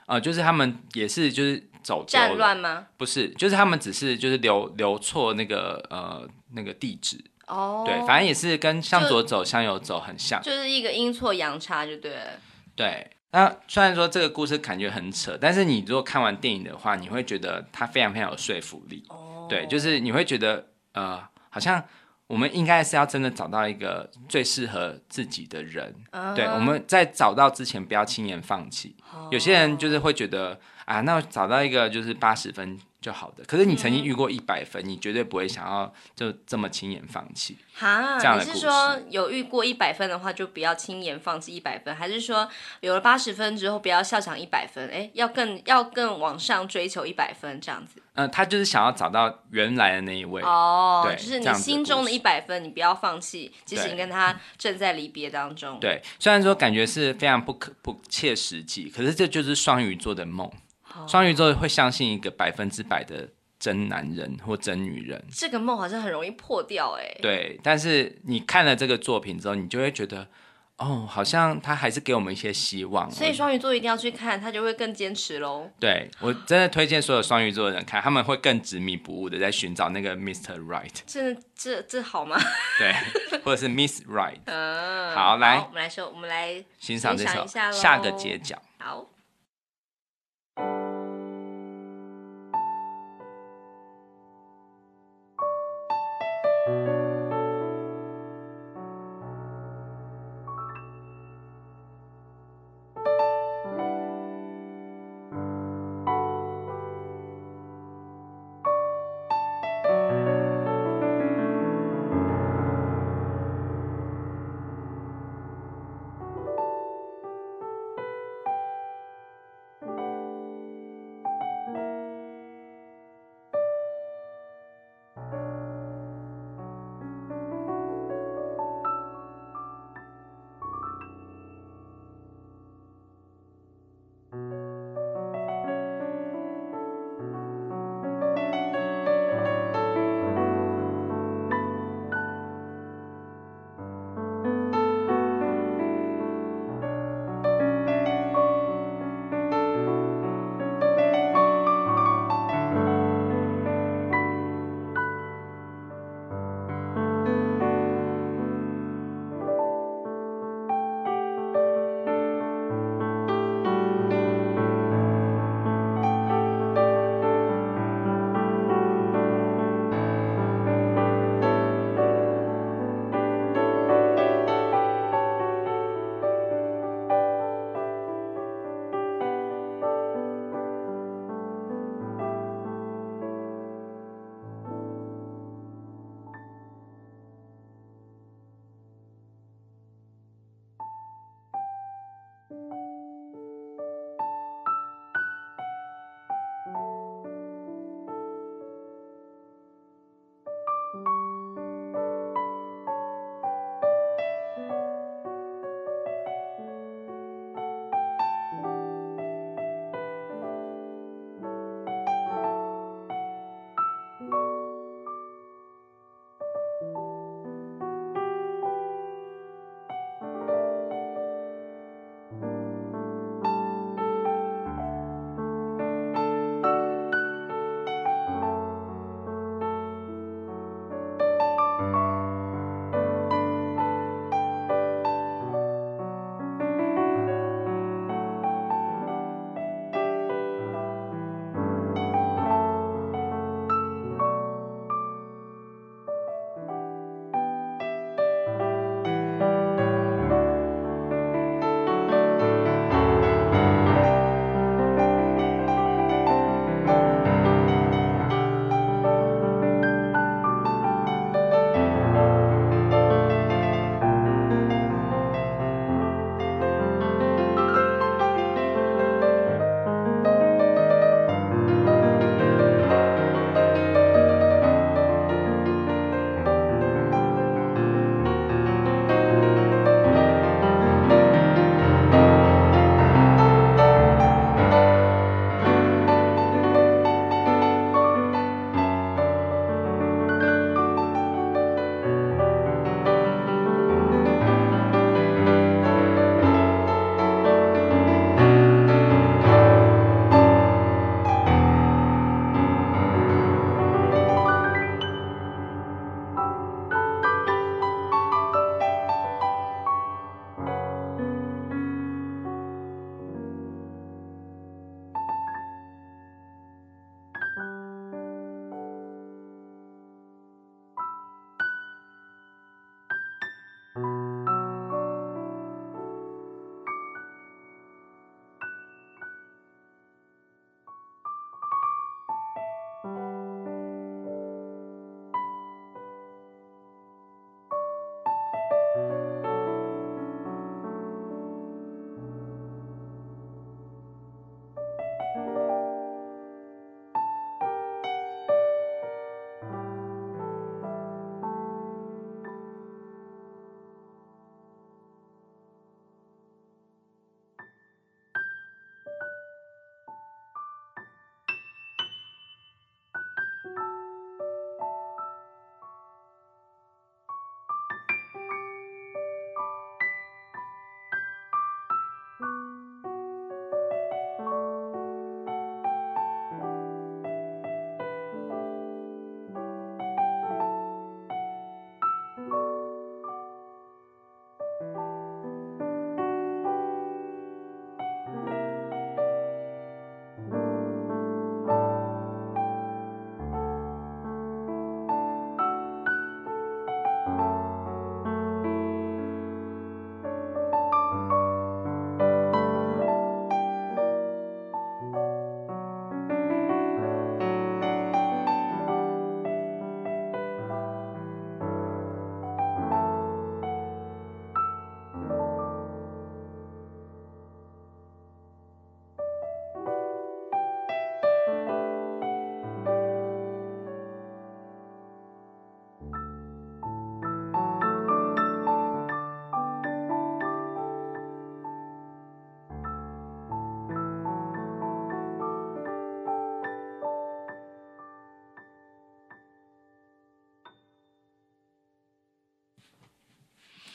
Speaker 1: 呃，就是他们也是就是走
Speaker 2: 战乱吗？
Speaker 1: 不是，就是他们只是就是留留错那个呃那个地址哦，对，反正也是跟向左走向右走很像，
Speaker 2: 就是一个阴错阳差，就对了。
Speaker 1: 对。那虽然说这个故事感觉很扯，但是你如果看完电影的话，你会觉得它非常非常有说服力。哦，对，就是你会觉得呃，好像我们应该是要真的找到一个最适合自己的人。嗯，对，我们在找到之前不要轻言放弃。哦，有些人就是会觉得啊，那找到一个就是八十分。就好的，可是你曾经遇过一百分，嗯、你绝对不会想要就这么轻言放弃。
Speaker 2: 哈，你是说有遇过一百分的话，就不要轻言放弃一百分，还是说有了八十分之后不要笑场一百分？哎，要更要更往上追求一百分这样子？
Speaker 1: 嗯、呃，他就是想要找到原来的那一位
Speaker 2: 哦，对，就是你心中的一百分，你不要放弃，即使你跟他正在离别当中。
Speaker 1: 对，虽然说感觉是非常不可不切实际，可是这就是双鱼座的梦。双鱼座会相信一个百分之百的真男人或真女人。
Speaker 2: 这个梦好像很容易破掉哎。
Speaker 1: 对，但是你看了这个作品之后，你就会觉得。哦，好像他还是给我们一些希望，
Speaker 2: 所以双鱼座一定要去看，他就会更坚持喽。
Speaker 1: 对，我真的推荐所有双鱼座的人看，他们会更执迷不悟的在寻找那个 Mr. Right。
Speaker 2: 这这这好吗？
Speaker 1: 对，<laughs> 或者是 Miss Right。
Speaker 2: 嗯，
Speaker 1: 好，来，
Speaker 2: 我们来说，我们来
Speaker 1: 欣赏这首《下个街角》。
Speaker 2: 好。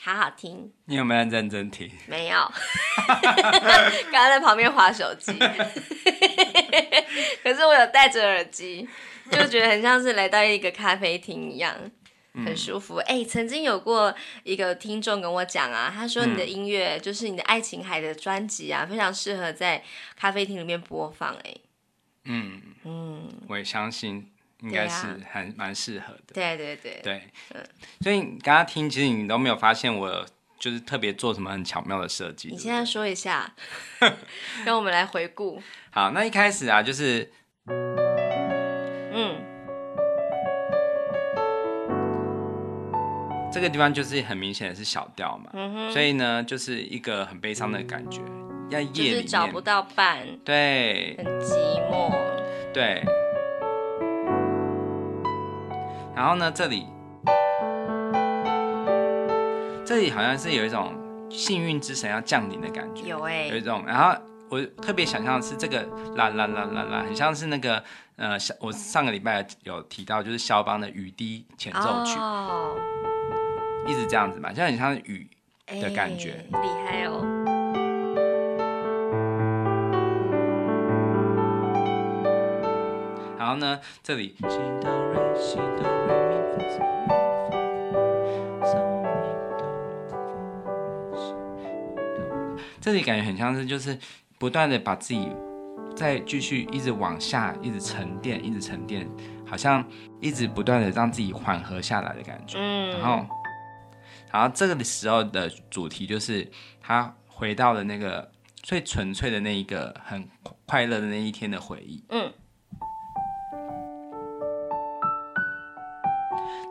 Speaker 2: 好好听。
Speaker 1: 你有没有认真听？
Speaker 2: 没有，<laughs> 刚刚在旁边划手机。<laughs> 可是我有戴着耳机，就觉得很像是来到一个咖啡厅一样，很舒服。哎、曾经有过一个听众跟我讲啊，他说你的音乐、嗯、就是你的爱琴海的专辑啊，非常适合在咖啡厅里面播放、欸。哎，嗯
Speaker 1: 嗯，我也相信。应该是还蛮适合的，
Speaker 2: 对对对。
Speaker 1: 对，嗯，所以你刚刚听，其实你都没有发现我就是特别做什么很巧妙的设计。
Speaker 2: 你现在说一下，<laughs> 让我们来回顾。
Speaker 1: 好，那一开始啊，就是，嗯，这个地方就是很明显的是小调嘛，嗯，所以呢，就是一个很悲伤的感觉，要夜里面
Speaker 2: 就是找不到伴，
Speaker 1: 对，
Speaker 2: 很寂寞，
Speaker 1: 对。然后呢，这里，这里好像是有一种幸运之神要降临的感觉，
Speaker 2: 有哎、欸，
Speaker 1: 有一种。然后我特别想象的是这个啦啦啦啦啦，很像是那个呃，我上个礼拜有提到，就是肖邦的雨滴前奏曲，哦、一直这样子嘛，就很像雨的感觉，
Speaker 2: 厉、欸、害哦。
Speaker 1: 后呢，这里。这里感觉很像是，就是不断的把自己再继续一直往下，一直沉淀，一直沉淀，好像一直不断的让自己缓和下来的感觉。嗯，然后，然后这个的时候的主题就是他回到了那个最纯粹的那一个很快乐的那一天的回忆。嗯。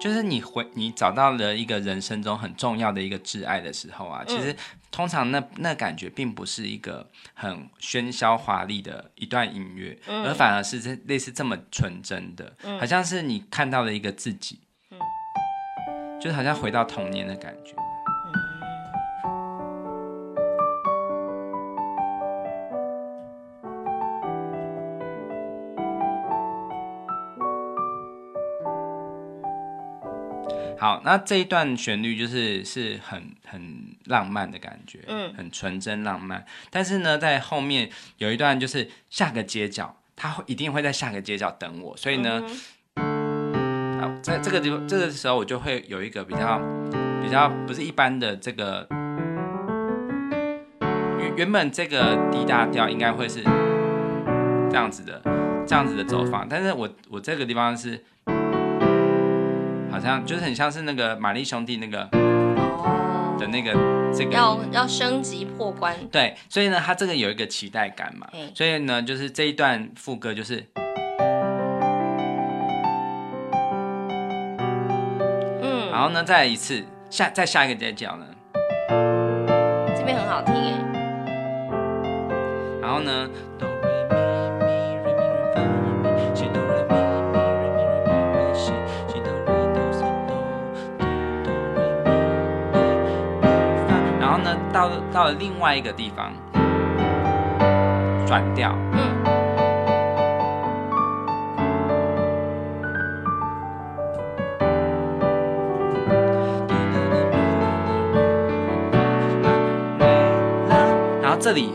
Speaker 1: 就是你回你找到了一个人生中很重要的一个挚爱的时候啊，其实通常那那感觉并不是一个很喧嚣华丽的一段音乐，而反而是这类似这么纯真的，好像是你看到了一个自己，就是好像回到童年的感觉。好，那这一段旋律就是是很很浪漫的感觉，嗯，很纯真浪漫。但是呢，在后面有一段就是下个街角，他会一定会在下个街角等我，所以呢，嗯、好，在这个地方这个时候我就会有一个比较比较不是一般的这个原原本这个 D 大调应该会是这样子的这样子的走法，但是我我这个地方是。好像就是很像是那个玛丽兄弟那个的那个这个
Speaker 2: 要要升级破关，
Speaker 1: 对，所以呢，他这个有一个期待感嘛，所以呢，就是这一段副歌就是，嗯，然后呢，再来一次下再下一个街角呢，
Speaker 2: 这边很好听耶，
Speaker 1: 然后呢。到到了另外一个地方，转调。嗯。然后这里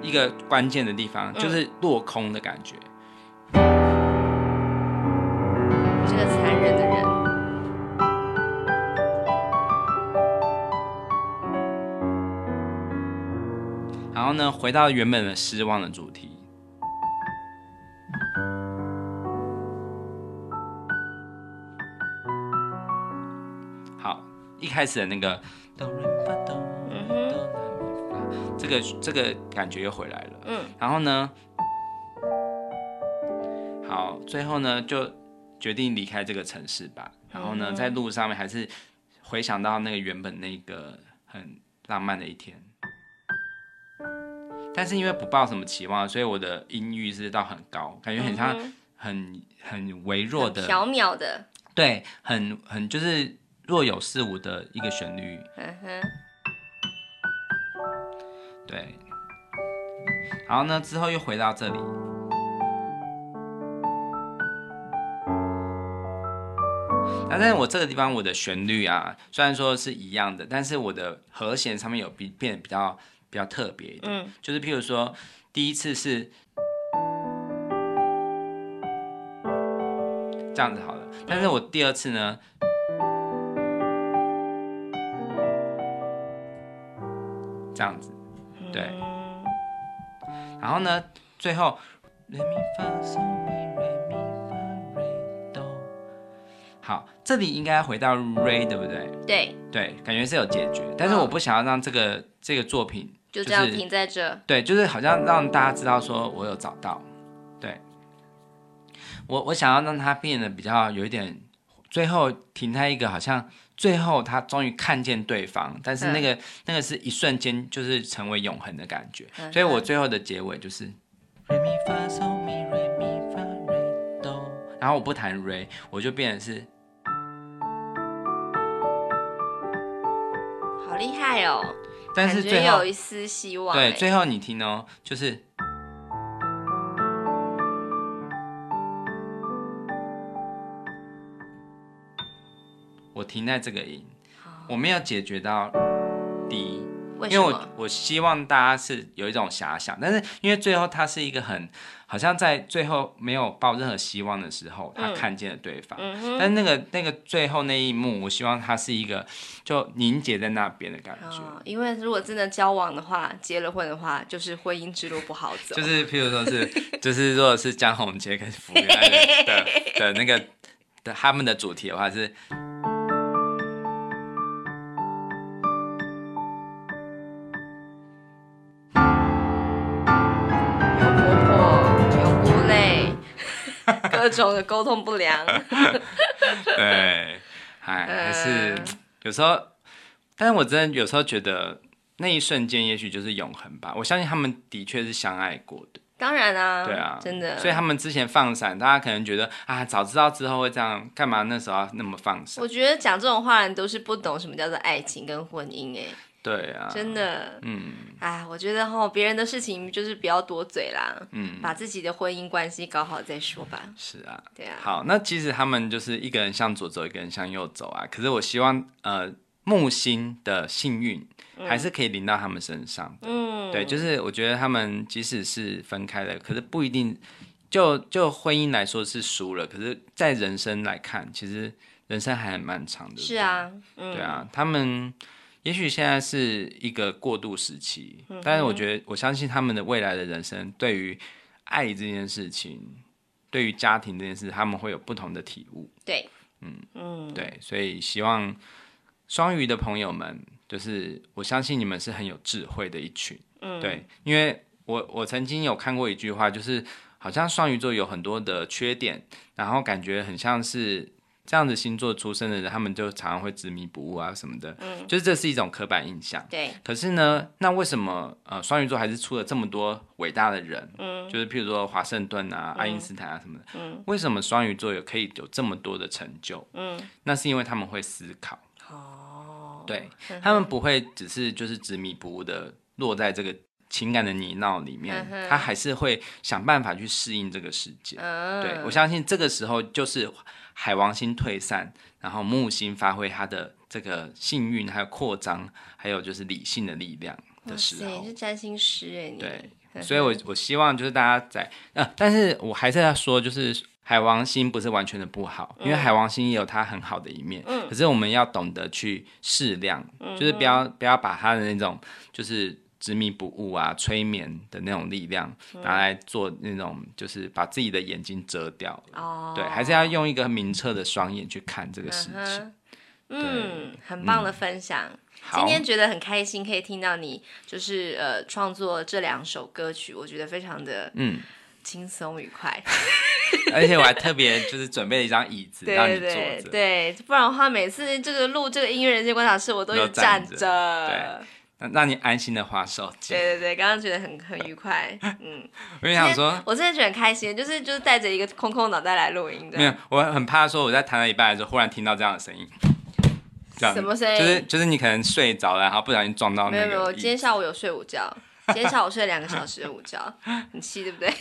Speaker 1: 一个关键的地方就是落空的感觉。呢，回到原本的失望的主题。好，一开始的那个，嗯哼，这个这个感觉又回来了。嗯，然后呢，好，最后呢就决定离开这个城市吧。然后呢，在路上面还是回想到那个原本那个很浪漫的一天。但是因为不抱什么期望，所以我的音域是到很高，感觉很像很很微弱的、
Speaker 2: 缥缈的，
Speaker 1: 对，很很就是若有似无的一个旋律。嗯哼，对。然后呢，之后又回到这里，但是我这个地方我的旋律啊，虽然说是一样的，但是我的和弦上面有比变得比较比较特别一点。嗯，就是譬如说第一次是这样子好了，但是我第二次呢，这样子，对。然后呢，最后。好，这里应该回到 Re，对不对？
Speaker 2: 对
Speaker 1: 对，感觉是有解决，但是我不想要让这个这个作品、
Speaker 2: 就这样停在这。
Speaker 1: 对，就是好像让大家知道说我有找到。对，我我想要让它变得比较有一点，最后停在一个好像最后他终于看见对方，但是那个、嗯、那个是一瞬间就是成为永恒的感觉，嗯、所以我最后的结尾就是。然后我不弹 Re，我就变成是，
Speaker 2: 好厉害哦！
Speaker 1: 但是最后
Speaker 2: 有一丝希望。
Speaker 1: 对，最后你听哦，就是我停在这个音，我没有解决到因为我我希望大家是有一种遐想，但是因为最后他是一个很好像在最后没有抱任何希望的时候，他看见了对方。嗯、但是那个那个最后那一幕，我希望他是一个就凝结在那边的感觉、哦。因为
Speaker 2: 如果真的交往的话，结了婚的话，就是婚姻之路不好走。
Speaker 1: 就是譬如说是，<laughs> 就是如果是江宏杰跟福原爱的的，的那个的他们的主题的话是。
Speaker 2: 各种的沟通不良，<laughs>
Speaker 1: 对，还还是有时候，但是我真的有时候觉得那一瞬间也许就是永恒吧。我相信他们的确是相爱过的，
Speaker 2: 当然啊，
Speaker 1: 对啊，
Speaker 2: 真的。
Speaker 1: 所以他们之前放闪，大家可能觉得啊，早知道之后会这样，干嘛那时候要那么放闪？
Speaker 2: 我觉得讲这种话的人都是不懂什么叫做爱情跟婚姻，哎。
Speaker 1: 对啊，
Speaker 2: 真的，嗯，哎，我觉得哈，别人的事情就是不要多嘴啦，嗯，把自己的婚姻关系搞好再说吧。
Speaker 1: 是啊，
Speaker 2: 对啊。
Speaker 1: 好，那其实他们就是一个人向左走，一个人向右走啊。可是我希望，呃，木星的幸运还是可以临到他们身上。嗯，对，就是我觉得他们即使是分开了，可是不一定就就婚姻来说是输了，可是在人生来看，其实人生还很漫长的。
Speaker 2: 是啊，嗯，
Speaker 1: 对啊，他们。也许现在是一个过渡时期，嗯、但是我觉得，我相信他们的未来的人生，对于爱这件事情，对于家庭这件事，他们会有不同的体悟。
Speaker 2: 对，
Speaker 1: 嗯嗯，对，所以希望双鱼的朋友们，就是我相信你们是很有智慧的一群。嗯，对，因为我我曾经有看过一句话，就是好像双鱼座有很多的缺点，然后感觉很像是。这样子星座出生的人，他们就常常会执迷不悟啊什么的，嗯，就是这是一种刻板印象。
Speaker 2: 对。
Speaker 1: 可是呢，那为什么呃双鱼座还是出了这么多伟大的人？嗯，就是譬如说华盛顿啊、嗯、爱因斯坦啊什么的。嗯。为什么双鱼座有可以有这么多的成就？嗯，那是因为他们会思考。哦。对，他们不会只是就是执迷不悟的落在这个情感的泥淖里面，嗯、他还是会想办法去适应这个世界。嗯。对，我相信这个时候就是。海王星退散，然后木星发挥它的这个幸运，还有扩张，还有就是理性的力量的时候，
Speaker 2: 是占星师哎，
Speaker 1: 对，所以我我希望就是大家在呃，但是我还是要说，就是海王星不是完全的不好，嗯、因为海王星也有它很好的一面，嗯，可是我们要懂得去适量，嗯、就是不要不要把它的那种就是。执迷不悟啊，催眠的那种力量，拿来做那种，就是把自己的眼睛遮掉。哦，对，还是要用一个明澈的双眼去看这个事情。
Speaker 2: 嗯，很棒的分享。今天觉得很开心，可以听到你就是呃创作这两首歌曲，我觉得非常的嗯轻松愉快。<laughs>
Speaker 1: 而且我还特别就是准备了一张椅子让你坐着，
Speaker 2: 对，不然的话每次这个录这个音乐人间观察室，我都是站着。
Speaker 1: 对。让你安心的滑手机。
Speaker 2: 对对对，刚刚觉得很很愉快，嗯。<laughs>
Speaker 1: 我跟你想说，
Speaker 2: 我真的觉得很开心，就是就是带着一个空空脑袋来录音的。
Speaker 1: 没有，我很怕说我在弹到一半的时候，忽然听到这样的声音。这样。
Speaker 2: 什么声音？
Speaker 1: 就是就是你可能睡着了，然后不小心撞到那个。
Speaker 2: 没有没有，今天下午有睡午觉，<laughs> 今天下午睡了两个小时的午觉，很气对不对？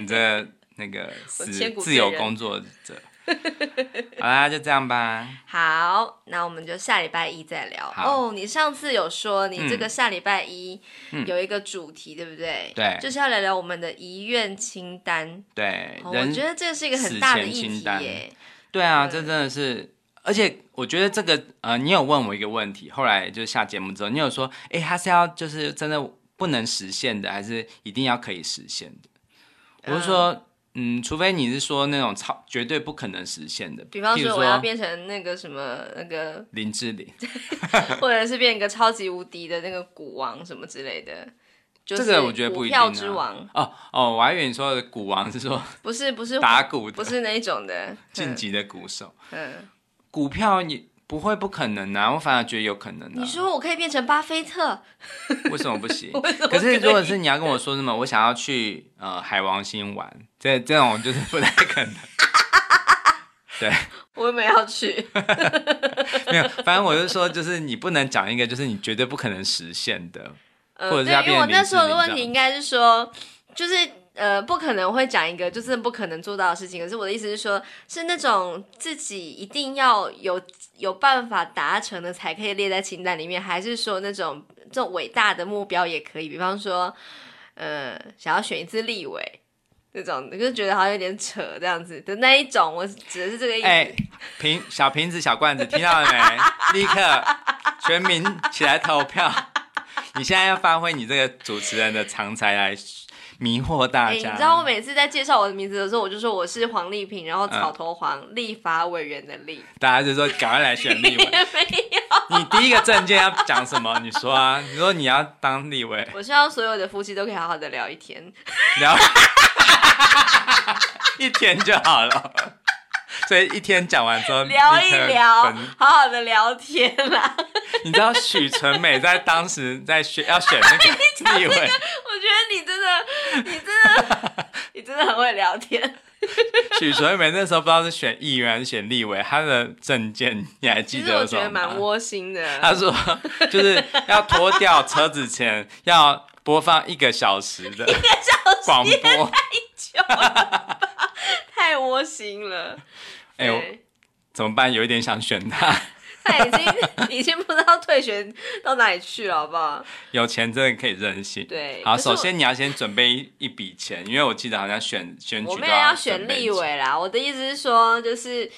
Speaker 1: 你这那个 <laughs> 自自由工作者。<laughs> 好啦，就这样吧。
Speaker 2: 好，那我们就下礼拜一再聊。哦，你上次有说你这个下礼拜一有一个主题，嗯、对不对？
Speaker 1: 对，
Speaker 2: 就是要聊聊我们的遗愿清单。
Speaker 1: 对、
Speaker 2: 哦，我觉得这是一个很大的议题耶。
Speaker 1: 对啊，这真的是，而且我觉得这个呃，你有问我一个问题，后来就下节目之后，你有说，哎，他是要就是真的不能实现的，还是一定要可以实现的？我是说。嗯嗯，除非你是说那种超绝对不可能实现的，
Speaker 2: 比方说我要变成那个什么那个
Speaker 1: 林志玲，<laughs>
Speaker 2: 或者是变一个超级无敌的那个股王什么之类的，
Speaker 1: 这个我觉得不一定。
Speaker 2: 股票之王
Speaker 1: 哦哦，我还以为你说的股王是说 <laughs>
Speaker 2: 不是不是
Speaker 1: 打鼓的，
Speaker 2: 不是那一种的 <laughs>
Speaker 1: 晋级的鼓手。嗯，股票你。不会，不可能啊！我反而觉得有可能啊。
Speaker 2: 你说我可以变成巴菲特？
Speaker 1: 为什么不行？可是如果是你要跟我说什么，我想要去呃海王星玩，这这种就是不太可能。对，
Speaker 2: 我也没要去。<laughs>
Speaker 1: 没有，反正我就说，就是你不能讲一个，就是你绝对不可能实现的，
Speaker 2: 呃、
Speaker 1: 或者。
Speaker 2: 因为我那时候的问题应该是说，就是。呃，不可能会讲一个就是不可能做到的事情。可是我的意思是说，是那种自己一定要有有办法达成的才可以列在清单里面，还是说那种这种伟大的目标也可以？比方说，呃，想要选一次立委这种，你就觉得好像有点扯这样子的那一种。我指的是这个意思。
Speaker 1: 哎，瓶小瓶子小罐子，听到了没？<laughs> 立刻全民起来投票！你现在要发挥你这个主持人的长才来。迷惑大家、欸。
Speaker 2: 你知道我每次在介绍我的名字的时候，我就说我是黄丽萍，然后草头黄，嗯、立法委员的立。
Speaker 1: 大家就说赶快来选立委。<laughs>
Speaker 2: 没有。
Speaker 1: 你第一个证件要讲什么？你说啊，你说你要当立委。<laughs>
Speaker 2: 我希望所有的夫妻都可以好好的聊一天。
Speaker 1: 聊。<laughs> 一天就好了。所以一天讲完之后，
Speaker 2: 聊一聊，好好的聊天啦。<laughs>
Speaker 1: 你知道许纯美在当时在选要选那个 <laughs> 立委，我觉
Speaker 2: 得你真的，你真的，<laughs> 你真的很会聊天。
Speaker 1: 许纯美那时候不知道是选议员还是选立委，他的证件你还记得？其实
Speaker 2: 我觉得蛮窝心的。
Speaker 1: 他说就是要脱掉车子前要播放一个小时的广播，
Speaker 2: 太久了，太窝心了。<laughs>
Speaker 1: 哎呦，怎么办？有一点想选他。<laughs>
Speaker 2: 他已经已经不知道退选到哪里去了，好不好？<laughs>
Speaker 1: 有钱真的可以任性。
Speaker 2: 对，
Speaker 1: 好，首先你要先准备一一笔钱，因为我记得好像选选举
Speaker 2: 我们也要选立委啦。我的意思是说，就是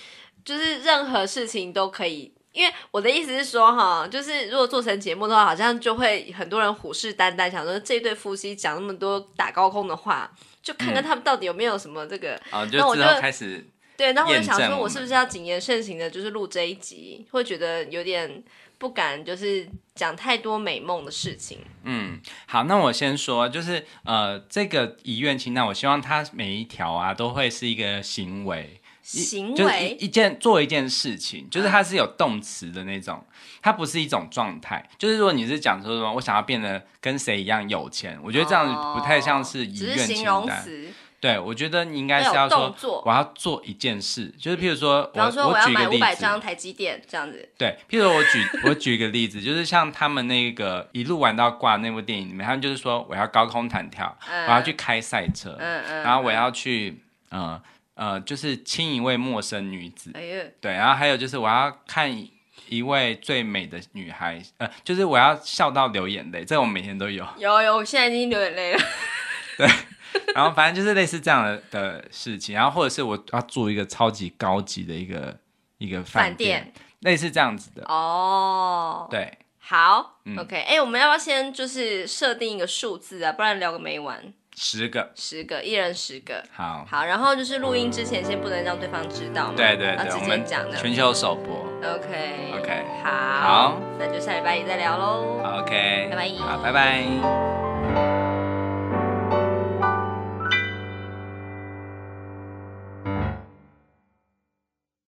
Speaker 2: 就是任何事情都可以，因为我的意思是说，哈，就是如果做成节目的话，好像就会很多人虎视眈眈，想说这对夫妻讲那么多打高空的话，就看看他们到底有没有什么这个。
Speaker 1: 啊、嗯，就知道开始。
Speaker 2: 对，那我就想说，我是不是要谨言慎行的，就是录这一集，会觉得有点不敢，就是讲太多美梦的事情。
Speaker 1: 嗯，好，那我先说，就是呃，这个遗愿清单，我希望它每一条啊，都会是一个行为，
Speaker 2: 行为，
Speaker 1: 就是、一一件做一件事情，就是它是有动词的那种，它不是一种状态。就是如果你是讲说什么，我想要变得跟谁一样有钱，我觉得这样不太像是遗愿清单。对，我觉得你应该是要说，我要做一件事，就是譬如
Speaker 2: 说，我要买五百张台积电这样子。
Speaker 1: 对，譬如说我举我举一个例子，就是像他们那个一路玩到挂那部电影里面，他们就是说我要高空弹跳，嗯、我要去开赛车，嗯嗯，然后我要去，呃呃，就是亲一位陌生女子，哎呀，对，然后还有就是我要看一位最美的女孩，呃，就是我要笑到流眼泪，这个我每天都有，
Speaker 2: 有有，我现在已经流眼泪了，<laughs>
Speaker 1: 对。然后反正就是类似这样的的事情，然后或者是我要做一个超级高级的一个一个饭店，类似这样子的
Speaker 2: 哦。
Speaker 1: 对，
Speaker 2: 好、嗯、，OK，哎，我们要不要先就是设定一个数字啊？不然聊个没完。
Speaker 1: 十个，
Speaker 2: 十个，一人十个。
Speaker 1: 好，
Speaker 2: 好，然后就是录音之前先不能让对方知道嘛。
Speaker 1: 对对对，
Speaker 2: 直接讲的。
Speaker 1: 全球首播。
Speaker 2: OK
Speaker 1: OK，
Speaker 2: 好，
Speaker 1: 好，
Speaker 2: 那就下礼拜一再聊喽。
Speaker 1: OK，
Speaker 2: 拜拜。
Speaker 1: 好，拜拜。